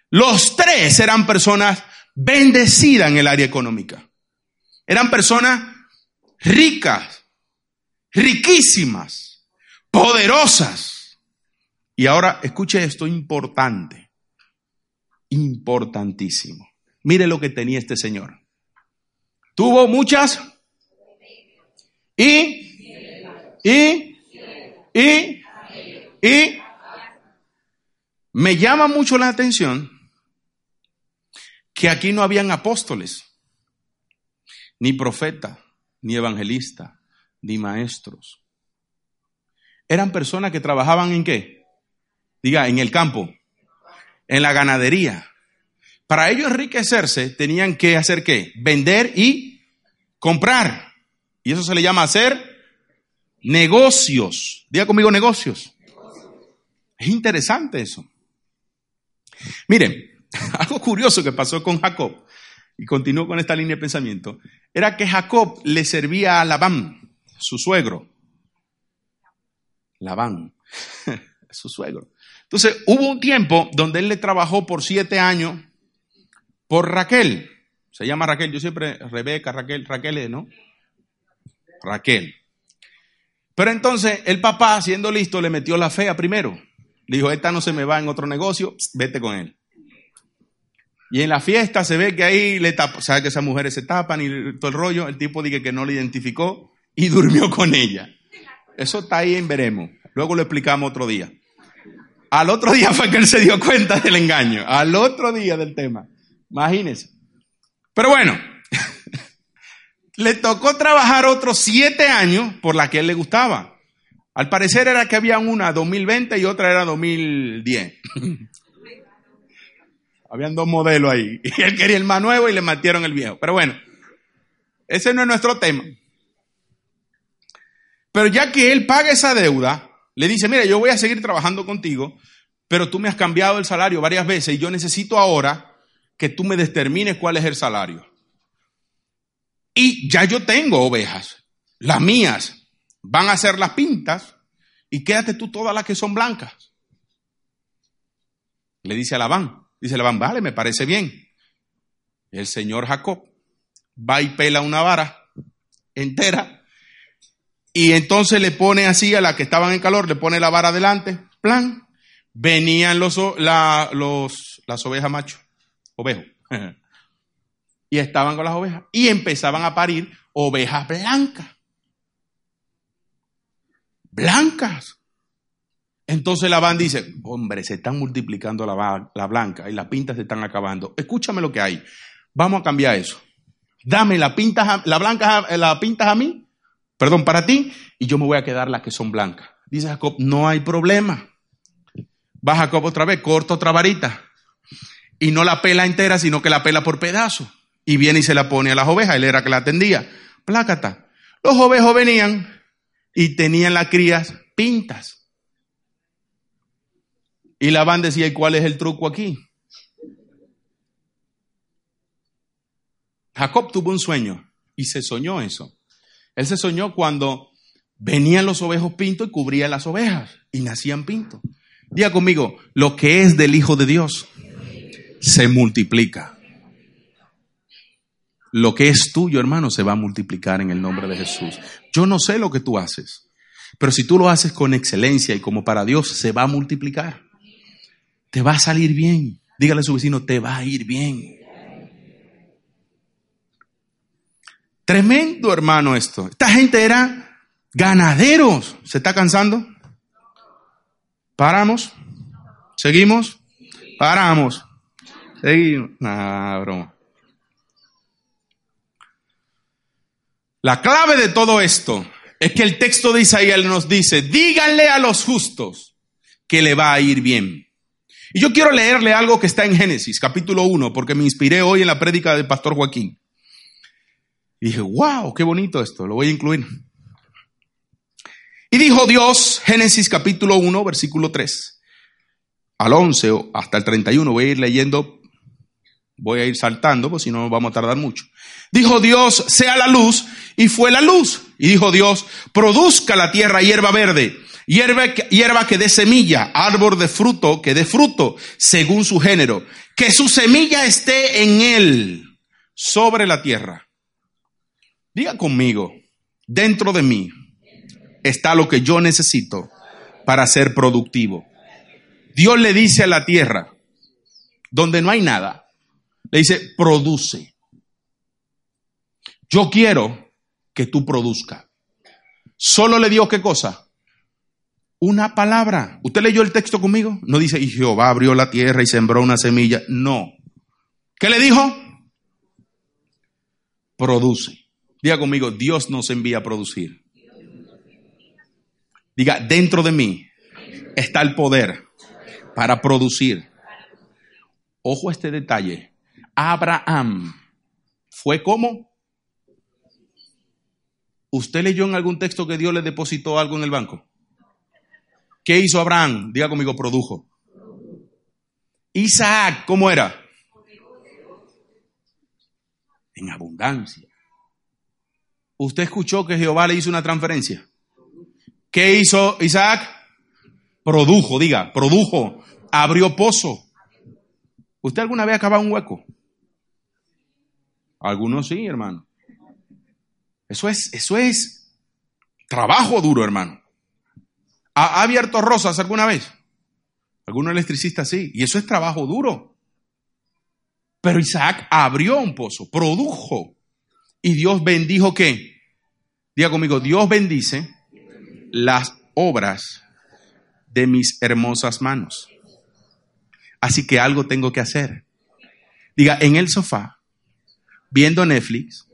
Los tres eran personas bendecidas en el área económica. Eran personas ricas, riquísimas, poderosas. Y ahora escuche esto importante, importantísimo. Mire lo que tenía este señor. Tuvo muchas y, y, y, y, me llama mucho la atención que aquí no habían apóstoles, ni profeta, ni evangelista, ni maestros. Eran personas que trabajaban en qué? Diga, en el campo, en la ganadería. Para ellos enriquecerse tenían que hacer qué? Vender y comprar. Y eso se le llama hacer negocios. Diga conmigo negocios. Es interesante eso. Miren, [LAUGHS] algo curioso que pasó con Jacob, y continúo con esta línea de pensamiento, era que Jacob le servía a Labán, su suegro. Labán, [LAUGHS] su suegro. Entonces, hubo un tiempo donde él le trabajó por siete años por Raquel. Se llama Raquel, yo siempre, Rebeca, Raquel, Raquel, ¿no? Raquel. Pero entonces el papá, siendo listo, le metió la fea primero. Le dijo, esta no se me va en otro negocio, vete con él. Y en la fiesta se ve que ahí le tapa, sabe que esas mujeres se tapan y todo el rollo, el tipo dice que no le identificó y [LAUGHS] durmió con ella. Eso está ahí en veremos. Luego lo explicamos otro día. Al otro día fue que él se dio cuenta del engaño. Al otro día del tema. Imagínense. Pero bueno, [LAUGHS] le tocó trabajar otros siete años por la que él le gustaba. Al parecer era que había una 2020 y otra era 2010. Habían dos modelos ahí. [LAUGHS] Y él quería el más nuevo y le matieron el viejo. Pero bueno, ese no es nuestro tema. Pero ya que él paga esa deuda, le dice, mira, yo voy a seguir trabajando contigo, pero tú me has cambiado el salario varias veces y yo necesito ahora que tú me determines cuál es el salario. Y ya yo tengo ovejas, las mías van a ser las pintas y quédate tú todas las que son blancas. Le dice a dice Labán, vale, me parece bien. El señor Jacob va y pela una vara entera y entonces le pone así a la que estaban en calor, le pone la vara adelante, plan, venían los, los, las ovejas macho, ovejo, [LAUGHS] y estaban con las ovejas y empezaban a parir ovejas blancas. Blancas. Entonces Labán dice, hombre, se están multiplicando la, la blanca y las pintas se están acabando. Escúchame lo que hay. Vamos a cambiar eso. Dame la pintas, la blanca, la pintas a mí, perdón, para ti, y yo me voy a quedar las que son blancas. Dice Jacob, no hay problema. Va Jacob otra vez, corta otra varita. Y no la pela entera, sino que la pela por pedazos. Y viene y se la pone a las ovejas. Él era que la atendía. Plácata. Los ovejos venían y tenían las crías pintas. Y Labán decía, ¿y cuál es el truco aquí? Jacob tuvo un sueño y se soñó eso. Él se soñó cuando venían los ovejos pintos y cubrían las ovejas y nacían pintos. Diga conmigo, lo que es del Hijo de Dios se multiplica. Lo que es tuyo, hermano, se va a multiplicar en el nombre de Jesús. Yo no sé lo que tú haces, pero si tú lo haces con excelencia y como para Dios, se va a multiplicar. Te va a salir bien. Dígale a su vecino, te va a ir bien. Tremendo, hermano, esto. Esta gente era ganaderos. ¿Se está cansando? Paramos. Seguimos. Paramos. Seguimos. Nah, broma. La clave de todo esto es que el texto de Isaías nos dice, díganle a los justos que le va a ir bien. Y yo quiero leerle algo que está en Génesis, capítulo 1, porque me inspiré hoy en la prédica del pastor Joaquín. Y dije, wow, qué bonito esto, lo voy a incluir. Y dijo Dios, Génesis capítulo 1, versículo 3, al 11 hasta el 31, voy a ir leyendo, voy a ir saltando, pues si no vamos a tardar mucho. Dijo Dios, sea la luz, y fue la luz. Y dijo Dios, produzca la tierra hierba verde, hierba, hierba que dé semilla, árbol de fruto que dé fruto, según su género, que su semilla esté en él, sobre la tierra. Diga conmigo, dentro de mí está lo que yo necesito para ser productivo. Dios le dice a la tierra, donde no hay nada, Le dice, produce. Yo quiero que tú produzcas. Solo le dio qué cosa? Una palabra. ¿Usted leyó el texto conmigo? No dice, y Jehová abrió la tierra y sembró una semilla. No. ¿Qué le dijo? Produce. Diga conmigo, Dios nos envía a producir. Diga, dentro de mí está el poder para producir. Ojo a este detalle. Abraham fue como. ¿Usted leyó en algún texto que Dios le depositó algo en el banco? ¿Qué hizo Abraham? Diga conmigo, produjo. Isaac, ¿cómo era? En abundancia. ¿Usted escuchó que Jehová le hizo una transferencia? ¿Qué hizo Isaac? Produjo, diga, produjo, abrió pozo. ¿Usted alguna vez acaba un hueco? Algunos sí, hermano. Eso es, eso es trabajo duro, hermano. ¿Ha, abierto rosas alguna vez? Algunos electricistas sí. Y eso es trabajo duro. Pero Isaac abrió un pozo, produjo. Y Dios bendijo qué? Diga conmigo, Dios bendice las obras de mis hermosas manos. Así que algo tengo que hacer. Diga, en el sofá, viendo Netflix,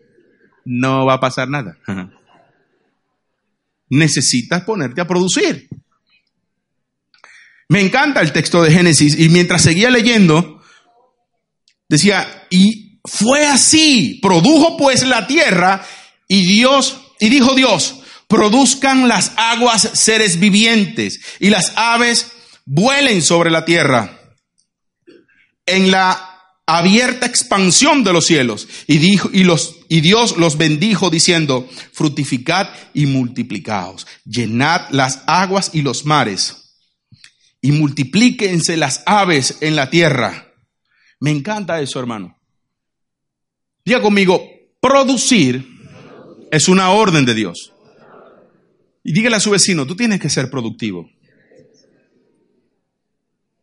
no va a pasar nada. [LAUGHS] Necesitas ponerte a producir. Me encanta el texto de Génesis y mientras seguía leyendo, decía, y fue así, produjo pues la tierra y Dios, y dijo Dios, produzcan las aguas seres vivientes y las aves vuelen sobre la tierra en la abierta expansión de los cielos. Y, dijo, y, los, y Dios los bendijo diciendo, fructificad y multiplicaos, llenad las aguas y los mares, y multiplíquense las aves en la tierra. Me encanta eso, hermano. Diga conmigo, producir es una orden de Dios. Y dígale a su vecino, tú tienes que ser productivo.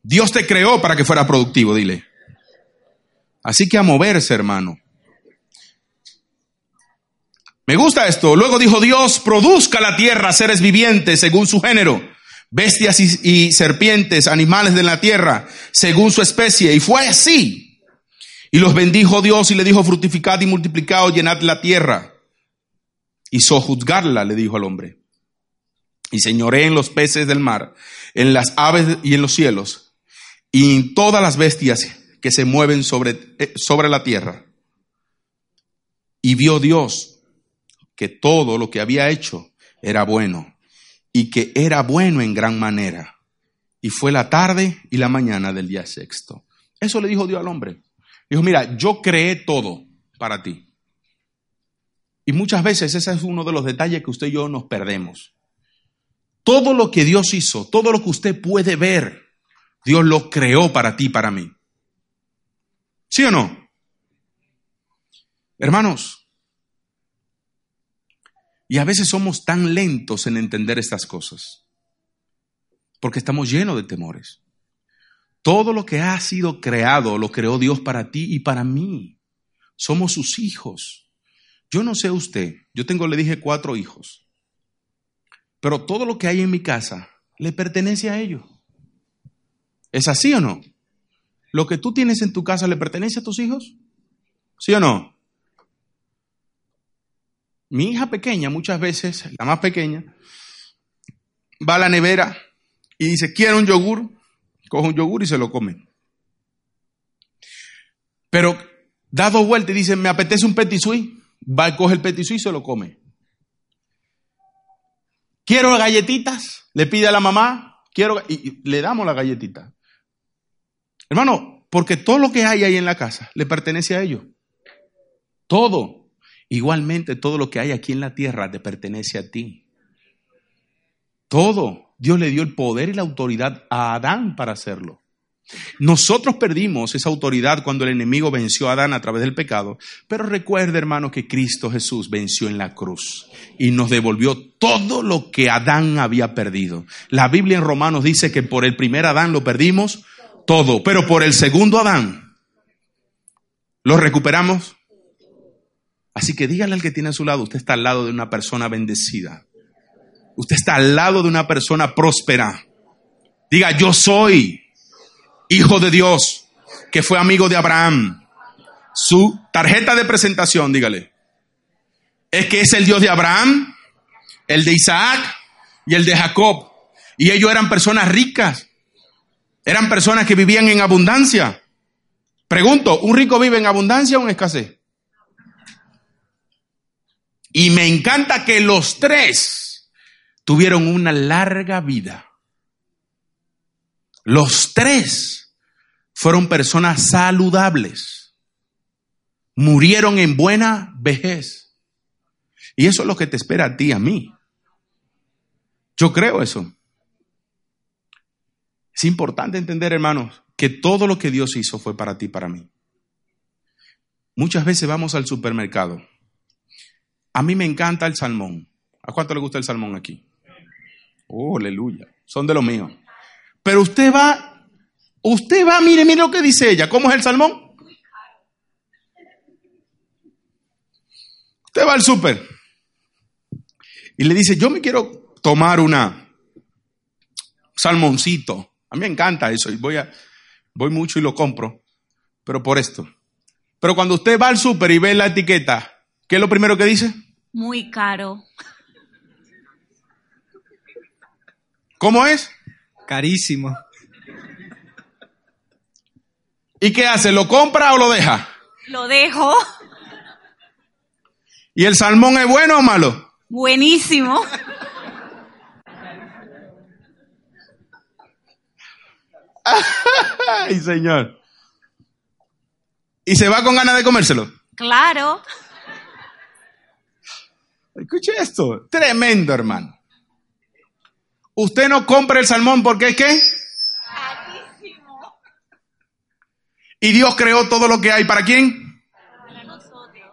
Dios te creó para que fuera productivo, dile. Así que a moverse, hermano. Me gusta esto. Luego dijo Dios, produzca la tierra seres vivientes según su género, bestias y, serpientes, animales de la tierra, según su especie. Y fue así. Y los bendijo Dios y le dijo, fructificad y multiplicad, llenad la tierra. Y sojuzgarla, le dijo al hombre. Y señoré en los peces del mar, en las aves y en los cielos, y en todas las bestias que se mueven sobre, eh, sobre la tierra. Y vio Dios que todo lo que había hecho era bueno, y que era bueno en gran manera. Y fue la tarde y la mañana del día sexto. Eso le dijo Dios al hombre. Dijo, mira, yo creé todo para ti. Y muchas veces ese es uno de los detalles que usted y yo nos perdemos. Todo lo que Dios hizo, todo lo que usted puede ver, Dios lo creó para ti, para mí. ¿Sí o no? Hermanos, y a veces somos tan lentos en entender estas cosas, porque estamos llenos de temores. Todo lo que ha sido creado lo creó Dios para ti y para mí. Somos sus hijos. Yo no sé usted, yo tengo, le dije, cuatro hijos. Pero todo lo que hay en mi casa le pertenece a ellos. ¿Es así o no? ¿Lo que tú tienes en tu casa le pertenece a tus hijos? ¿Sí o no? Mi hija pequeña, muchas veces, la más pequeña, va a la nevera y dice, quiero un yogur, coge un yogur y se lo come. Pero dado vuelta y dice, me apetece un petit va y coge el petit y se lo come. Quiero galletitas, le pide a la mamá, quiero, y le damos la galletita. Hermano, porque todo lo que hay ahí en la casa le pertenece a ellos. Todo. Igualmente, todo lo que hay aquí en la tierra te pertenece a ti. Todo. Dios le dio el poder y la autoridad a Adán para hacerlo. Nosotros perdimos esa autoridad cuando el enemigo venció a Adán a través del pecado, pero recuerde hermano que Cristo Jesús venció en la cruz y nos devolvió todo lo que Adán había perdido. La Biblia en Romanos dice que por el primer Adán lo perdimos todo, pero por el segundo Adán ¿Lo recuperamos? Así que dígale al que tiene a su lado, usted está al lado de una persona bendecida. Usted está al lado de una persona próspera. Diga, yo soy hijo de Dios, que fue amigo de Abraham. Su tarjeta de presentación, dígale, es que es el Dios de Abraham, el de Isaac y el de Jacob. Y ellos eran personas ricas. Eran personas que vivían en abundancia. Pregunto, ¿un rico vive en abundancia o en escasez? Y me encanta que los tres tuvieron una larga vida. Los tres fueron personas saludables. Murieron en buena vejez. Y eso es lo que te espera a ti, a mí. Yo creo eso. Es importante entender, hermanos, que todo lo que Dios hizo fue para ti, para mí. Muchas veces vamos al supermercado a mí me encanta el salmón. ¿A cuánto le gusta el salmón aquí? Oh, aleluya. Son de los míos. Pero usted va, usted va, mire, mire lo que dice ella. ¿Cómo es el salmón? Usted va al súper y le dice, yo me quiero tomar una salmoncito. A mí me encanta eso y voy, a, voy mucho y lo compro, pero por esto. Pero cuando usted va al súper y ve la etiqueta, ¿Qué es lo primero que dice? Muy caro. ¿Cómo es? Carísimo. ¿Y qué hace? ¿Lo compra o lo deja? Lo dejo. ¿Y el salmón es bueno o malo? Buenísimo. [LAUGHS] Ay, señor. ¿Y se va con ganas de comérselo? Claro. Escuche esto, tremendo hermano. Usted no compra el salmón porque es qué? Carísimo. Y Dios creó todo lo que hay. ¿Para quién? Para nosotros.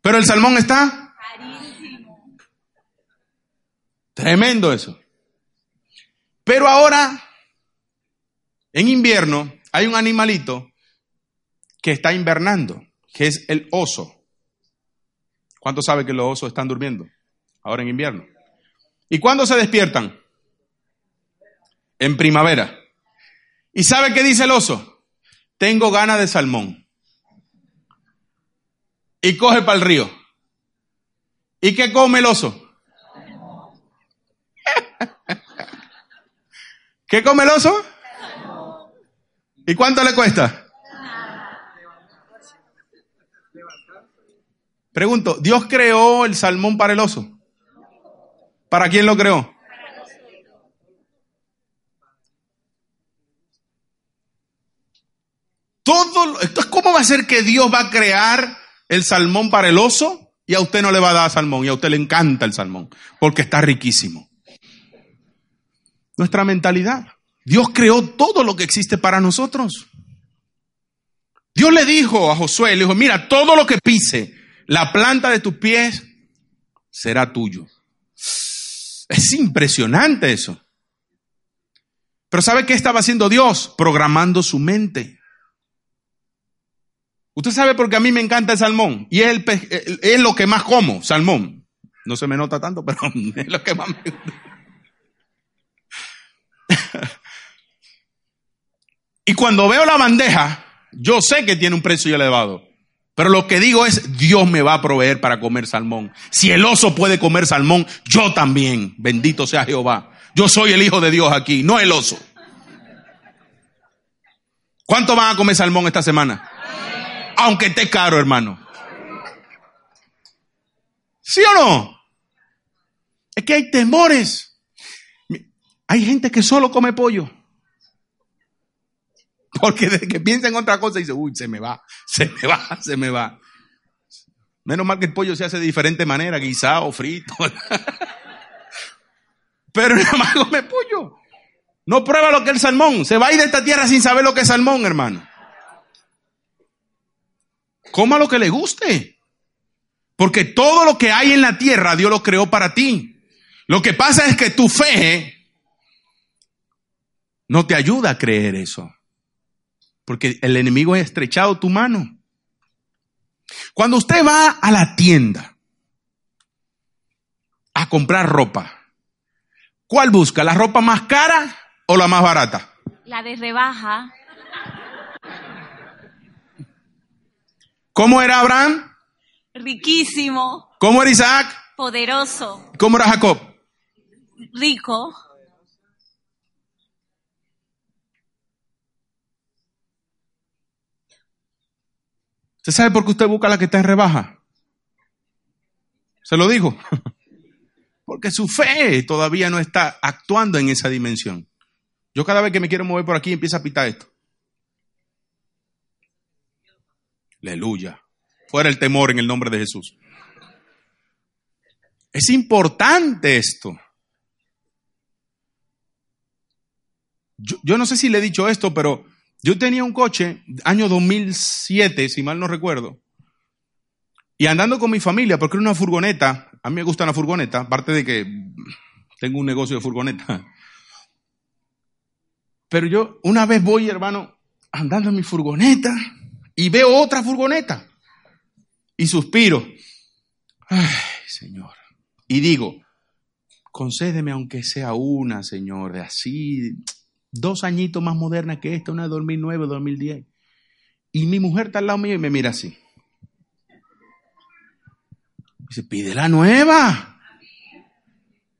Pero el salmón está Carísimo. tremendo eso. Pero ahora, en invierno, hay un animalito que está invernando, que es el oso. ¿Cuántos saben que los osos están durmiendo ahora en invierno? ¿Y cuándo se despiertan? En primavera. ¿Y sabe qué dice el oso? Tengo ganas de salmón. Y coge para el río. ¿Y qué come el oso? [LAUGHS] ¿Qué come el oso? ¿Y cuánto le cuesta? Pregunto, ¿Dios creó el salmón para el oso? ¿Para quién lo creó? Todo, entonces, ¿cómo va a ser que Dios va a crear el salmón para el oso y a usted no le va a dar salmón y a usted le encanta el salmón porque está riquísimo? Nuestra mentalidad. Dios creó todo lo que existe para nosotros. Dios le dijo a Josué, le dijo, mira, todo lo que pise, la planta de tus pies será tuyo. Es impresionante eso. Pero ¿sabe qué estaba haciendo Dios? Programando su mente. Usted sabe por qué a mí me encanta el salmón. Y es, el es lo que más como, salmón. No se me nota tanto, pero [LAUGHS] es lo que más me gusta. Y cuando veo la bandeja, yo sé que tiene un precio elevado. Pero lo que digo es, Dios me va a proveer para comer salmón. Si el oso puede comer salmón, yo también. Bendito sea Jehová. Yo soy el hijo de Dios aquí, no el oso. ¿Cuánto van a comer salmón esta semana? Aunque esté caro, hermano. ¿Sí o no? Es que hay temores. Hay gente que solo come pollo. Porque desde que piensa en otra cosa dice, uy, se me va, se me va, se me va. Menos mal que el pollo se hace de diferente manera, guisado, frito. [LAUGHS] Pero nada más come pollo. No prueba lo que es el salmón. Se va a ir de esta tierra sin saber lo que es salmón, hermano. Coma lo que le guste. Porque todo lo que hay en la tierra Dios lo creó para ti. Lo que pasa es que tu fe no te ayuda a creer eso. Porque el enemigo ha estrechado tu mano. Cuando usted va a la tienda a comprar ropa, ¿cuál busca? ¿La ropa más cara o la más barata? La de rebaja. ¿Cómo era Abraham? Riquísimo. ¿Cómo era Isaac? Poderoso. ¿Cómo era Jacob? Rico. ¿Usted sabe por qué usted busca la que está en rebaja? Se lo digo. [LAUGHS] Porque su fe todavía no está actuando en esa dimensión. Yo cada vez que me quiero mover por aquí empieza a pitar esto. Aleluya. Fuera el temor en el nombre de Jesús. Es importante esto. Yo, yo, no sé si le he dicho esto, pero yo tenía un coche, año 2007, si mal no recuerdo, y andando con mi familia, porque era una furgoneta, a mí me gusta una furgoneta, aparte de que tengo un negocio de furgoneta. Pero yo una vez voy, hermano, andando en mi furgoneta y veo otra furgoneta y suspiro. Ay, Señor. Y digo, concédeme aunque sea una, Señor, de así, dos añitos más moderna que esta, una de 2009, 2010. Y mi mujer está al lado mío y me mira así. Dice, pide la nueva.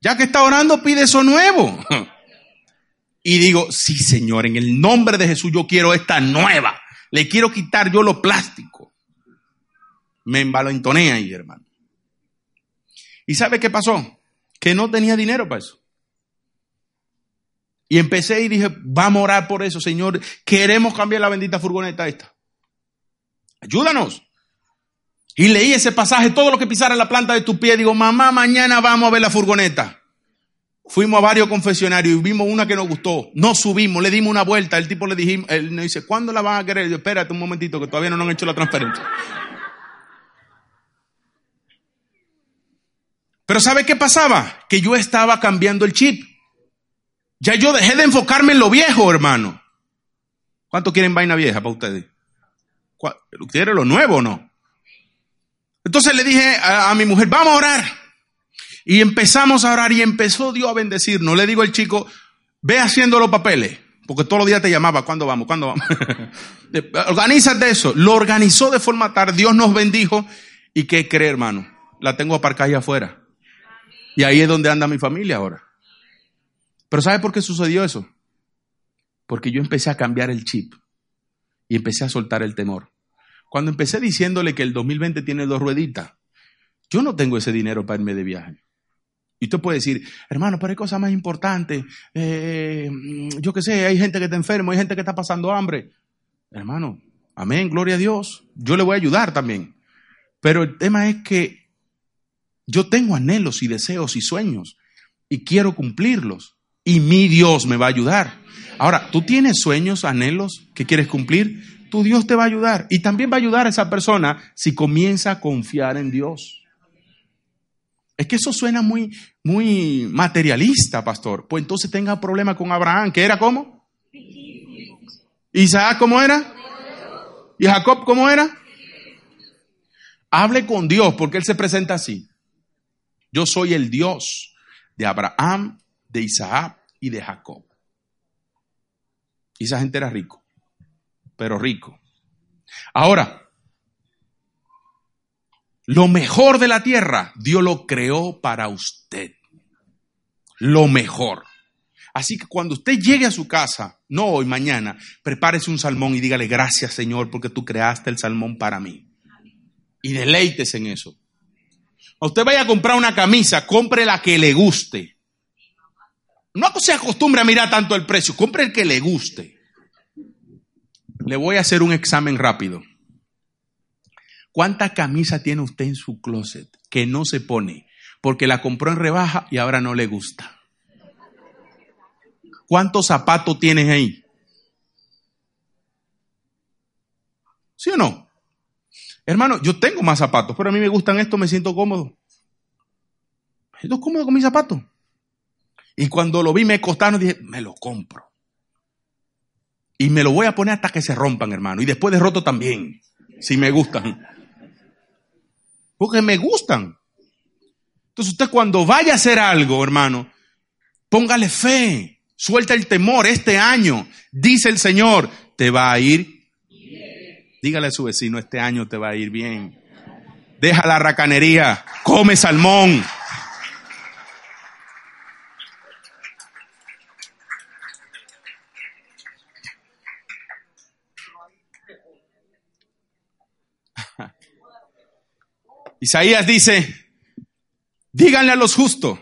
Ya que está orando, pide eso nuevo. [LAUGHS] Y digo, sí, Señor, en el nombre de Jesús yo quiero esta nueva. Le quiero quitar yo lo plástico. Me envalentoné ahí, hermano. ¿Y sabe qué pasó? Que no tenía dinero para eso. Y empecé y dije, vamos a orar por eso, Señor. Queremos cambiar la bendita furgoneta esta. Ayúdanos. Y leí ese pasaje, todo lo que pisara en la planta de tu pie. Digo, mamá, mañana vamos a ver la furgoneta. Fuimos a varios confesionarios y vimos una que nos gustó. No subimos, le dimos una vuelta. El tipo le dijimos, él nos dice, ¿cuándo la van a querer? Yo, espérate un momentito, que todavía no nos han hecho la transferencia. Pero ¿sabe qué pasaba? Que yo estaba cambiando el chip. Ya yo dejé de enfocarme en lo viejo, hermano. ¿Cuánto quieren vaina vieja para ustedes? ¿Quiere lo nuevo o no? Entonces le dije a, mi mujer, vamos a orar. Y empezamos a orar y empezó Dios a bendecirnos. Le digo al chico, ve haciendo los papeles. Porque todos los días te llamaba, ¿cuándo vamos? ¿Cuándo vamos? [LAUGHS] Organízate eso. Lo organizó de forma tal, Dios nos bendijo. ¿Y qué cree, hermano? La tengo aparcada ahí afuera. Y ahí es donde anda mi familia ahora. Pero ¿sabe por qué sucedió eso? Porque yo empecé a cambiar el chip y empecé a soltar el temor. Cuando empecé diciéndole que el 2020 tiene dos rueditas, yo no tengo ese dinero para irme de viaje. Y usted puede decir, hermano, pero hay cosas más importantes. Eh, yo qué sé, hay gente que está enfermo, hay gente que está pasando hambre. Hermano, amén, gloria a Dios. Yo le voy a ayudar también. Pero el tema es que yo tengo anhelos y deseos y sueños y quiero cumplirlos. Y mi Dios me va a ayudar. Ahora, tú tienes sueños, anhelos que quieres cumplir, tu Dios te va a ayudar. Y también va a ayudar a esa persona si comienza a confiar en Dios. Es que eso suena muy, muy materialista, pastor. Pues entonces tenga problema con Abraham, que era cómo? Isaac, ¿cómo era? ¿Y Jacob, cómo era? Hable con Dios, porque Él se presenta así. Yo soy el Dios de Abraham, de Isaac y de Jacob. Y esa gente era rico, pero rico. Ahora, lo mejor de la tierra, Dios lo creó para usted. Lo mejor. Así que cuando usted llegue a su casa, no hoy, mañana, prepárese un salmón y dígale gracias Señor porque tú creaste el salmón para mí. Y deleites en eso. usted vaya a comprar una camisa, compre la que le guste. No se acostumbre a mirar tanto el precio, compre el que le guste. Le voy a hacer un examen rápido. ¿Cuánta camisa tiene usted en su closet que no se pone porque la compró en rebaja y ahora no le gusta? ¿Cuántos zapatos tienes ahí? ¿Sí o no? Hermano, yo tengo más zapatos, pero a mí me gustan estos, me siento cómodo. Me cómodo con mis zapatos. Y cuando lo vi me costaron, dije, me lo compro. Y me lo voy a poner hasta que se rompan, hermano. Y después de roto también, si me gustan. porque me gustan. Entonces usted cuando vaya a hacer algo, hermano, póngale fe, suelta el temor. Este año, dice el Señor, te va a ir. Dígale a su vecino, este año te va a ir bien. Deja la racanería, come salmón. Isaías dice, díganle a los justos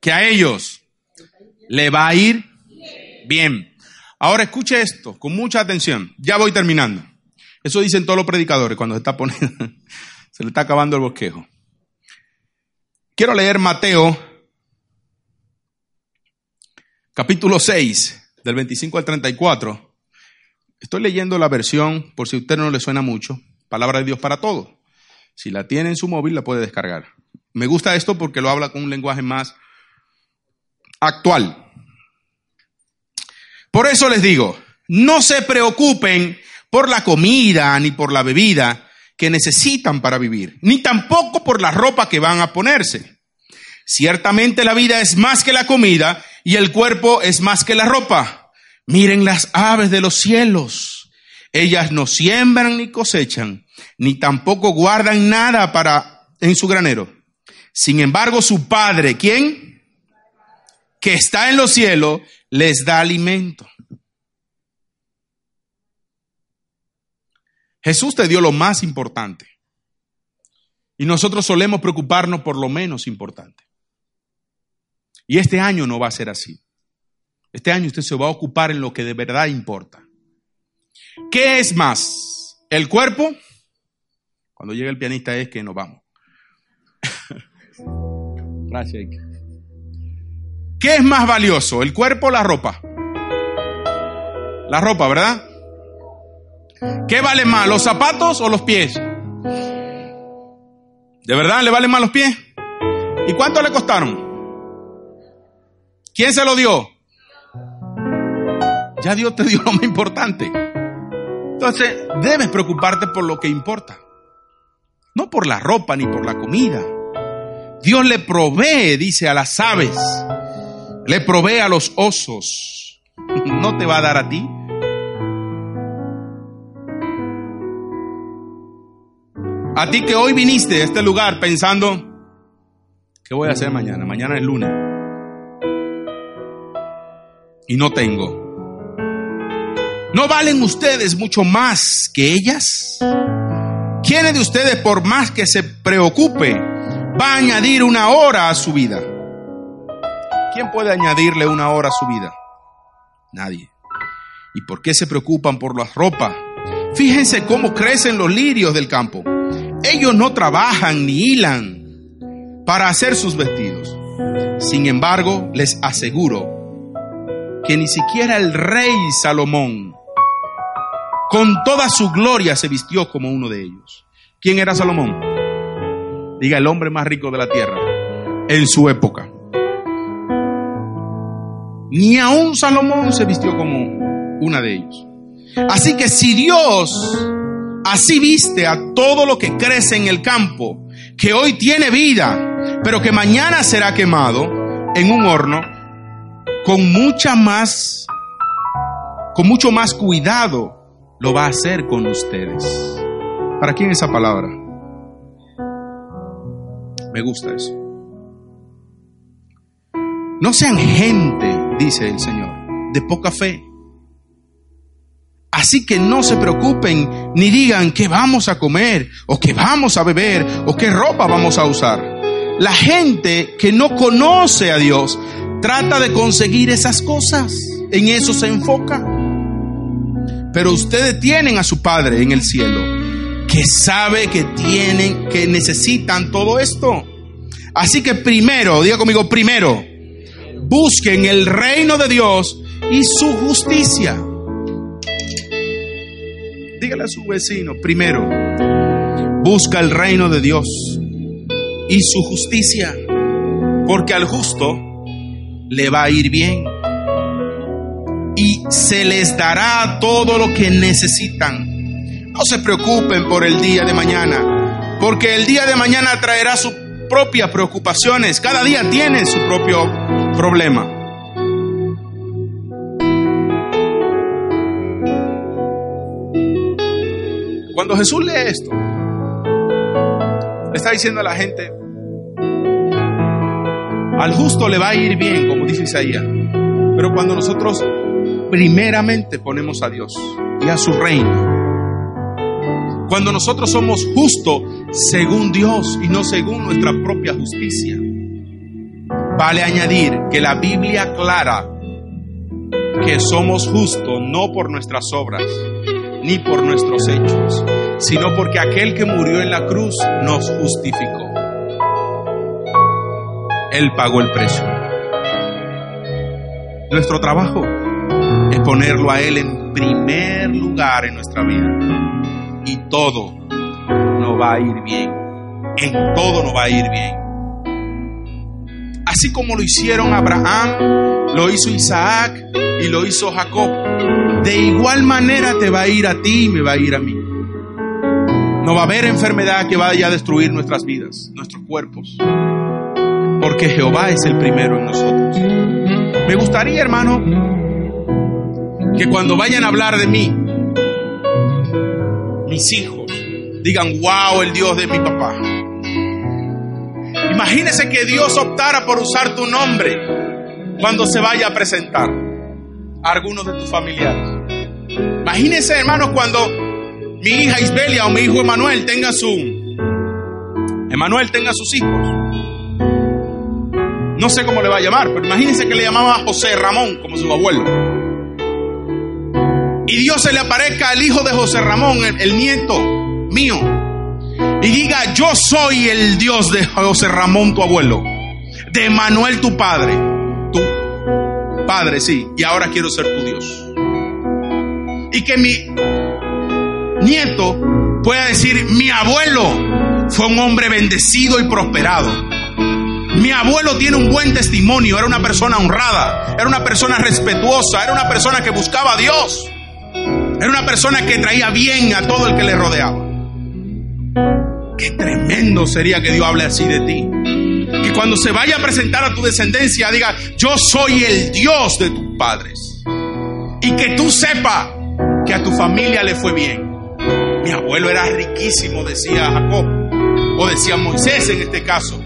que a ellos le va a ir bien. Ahora escuche esto con mucha atención. Ya voy terminando. Eso dicen todos los predicadores cuando se está poniendo, [LAUGHS] se le está acabando el bosquejo. Quiero leer Mateo capítulo 6 del 25 al 34. Estoy leyendo la versión, por si a usted no le suena mucho, palabra de Dios para todos. Si la tiene en su móvil, la puede descargar. Me gusta esto porque lo habla con un lenguaje más actual. Por eso les digo, no se preocupen por la comida ni por la bebida que necesitan para vivir, ni tampoco por la ropa que van a ponerse. Ciertamente la vida es más que la comida y el cuerpo es más que la ropa. Miren las aves de los cielos ellas no siembran ni cosechan, ni tampoco guardan nada para en su granero. Sin embargo, su Padre, ¿quién? Que está en los cielos, les da alimento. Jesús te dio lo más importante. Y nosotros solemos preocuparnos por lo menos importante. Y este año no va a ser así. Este año usted se va a ocupar en lo que de verdad importa. ¿Qué es más? ¿El cuerpo? Cuando llega el pianista es que nos vamos. [LAUGHS] Gracias. ¿Qué es más valioso? ¿El cuerpo o la ropa? La ropa, ¿verdad? ¿Qué vale más, los zapatos o los pies? ¿De verdad le valen más los pies? ¿Y cuánto le costaron? ¿Quién se lo dio? Ya Dios te dio lo más importante. Entonces, debes preocuparte por lo que importa. No por la ropa ni por la comida. Dios le provee, dice, a las aves. Le provee a los osos. [LAUGHS] ¿No te va a dar a ti? A ti que hoy viniste a este lugar pensando, ¿qué voy a hacer mañana? Mañana es lunes. Y no tengo. ¿No valen ustedes mucho más que ellas? ¿Quién de ustedes, por más que se preocupe, va a añadir una hora a su vida? ¿Quién puede añadirle una hora a su vida? Nadie. ¿Y por qué se preocupan por las ropas? Fíjense cómo crecen los lirios del campo. Ellos no trabajan ni hilan para hacer sus vestidos. Sin embargo, les aseguro que ni siquiera el rey Salomón con toda su gloria se vistió como uno de ellos. ¿Quién era Salomón? Diga, el hombre más rico de la tierra en su época. Ni aún Salomón se vistió como una de ellos. Así que si Dios así viste a todo lo que crece en el campo, que hoy tiene vida, pero que mañana será quemado en un horno, con mucha más, con mucho más cuidado lo va a hacer con ustedes. ¿Para quién esa palabra? Me gusta eso. No sean gente, dice el Señor, de poca fe. Así que no se preocupen ni digan qué vamos a comer o qué vamos a beber o qué ropa vamos a usar. La gente que no conoce a Dios trata de conseguir esas cosas. En eso se enfoca. Pero ustedes tienen a su Padre en el cielo, que sabe que tienen, que necesitan todo esto. Así que primero, diga conmigo, primero, busquen el reino de Dios y su justicia. Dígale a su vecino, primero, busca el reino de Dios y su justicia, porque al justo le va a ir bien y se les dará todo lo que necesitan. No se preocupen por el día de mañana, Porque el día de mañana traerá sus propias preocupaciones. Cada día tiene su propio problema. Cuando Jesús lee esto, le está diciendo a la gente, al justo le va a ir bien, como dice Isaías. Pero cuando nosotros primeramente ponemos a Dios y a su reino, cuando nosotros somos justos según Dios y no según nuestra propia justicia, vale añadir que la Biblia aclara que somos justos no por nuestras obras ni por nuestros hechos, sino porque aquel que murió en la cruz nos justificó. Él pagó el precio. Nuestro trabajo ponerlo a Él en primer lugar en nuestra vida. Y todo nos va a ir bien. En todo nos va a ir bien. Así como lo hicieron Abraham, lo hizo Isaac y lo hizo Jacob. De igual manera te va a ir a ti y me va a ir a mí. No va a haber enfermedad que vaya a destruir nuestras vidas, nuestros cuerpos porque Jehová es el primero en nosotros. Me gustaría, hermano, que cuando vayan a hablar de mí, mis hijos digan, wow, el Dios de mi papá. Imagínese que Dios optara por usar tu nombre cuando se vaya a presentar a algunos de tus familiares. Imagínese, hermano, cuando mi hija Isbelia o mi hijo Emanuel tenga su Emanuel tenga sus hijos no sé cómo le va a llamar, pero imagínense que le llamaba José Ramón como su abuelo. Y Dios se le aparezca al hijo de José Ramón, el, nieto mío, y diga, yo soy el Dios de José Ramón, tu abuelo, de Manuel, tu padre, tu padre, sí, y ahora quiero ser tu Dios. Y que mi nieto pueda decir, mi abuelo fue un hombre bendecido y prosperado mi abuelo tiene un buen testimonio, era una persona honrada, era una persona respetuosa, era una persona que buscaba a Dios, era una persona que traía bien a todo el que le rodeaba. Qué tremendo sería que Dios hable así de ti. Que cuando se vaya a presentar a tu descendencia diga, yo soy el Dios de tus padres. Y que tú sepas que a tu familia le fue bien. Mi abuelo era riquísimo, decía Jacob, o decía Moisés en este caso.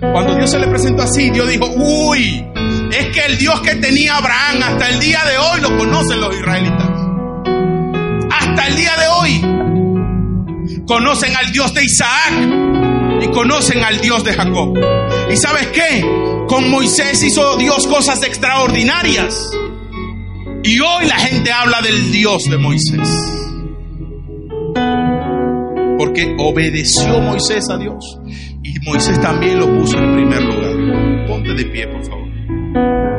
Cuando Dios se le presentó así, Dios dijo, uy, es que el Dios que tenía Abraham hasta el día de hoy lo conocen los israelitas. Hasta el día de hoy conocen al Dios de Isaac y conocen al Dios de Jacob. ¿Y sabes qué? Con Moisés hizo Dios cosas extraordinarias. Y hoy la gente habla del Dios de Moisés. Porque obedeció Moisés a Dios. Y Moisés también lo puso en primer lugar. Ponte de pie, por favor.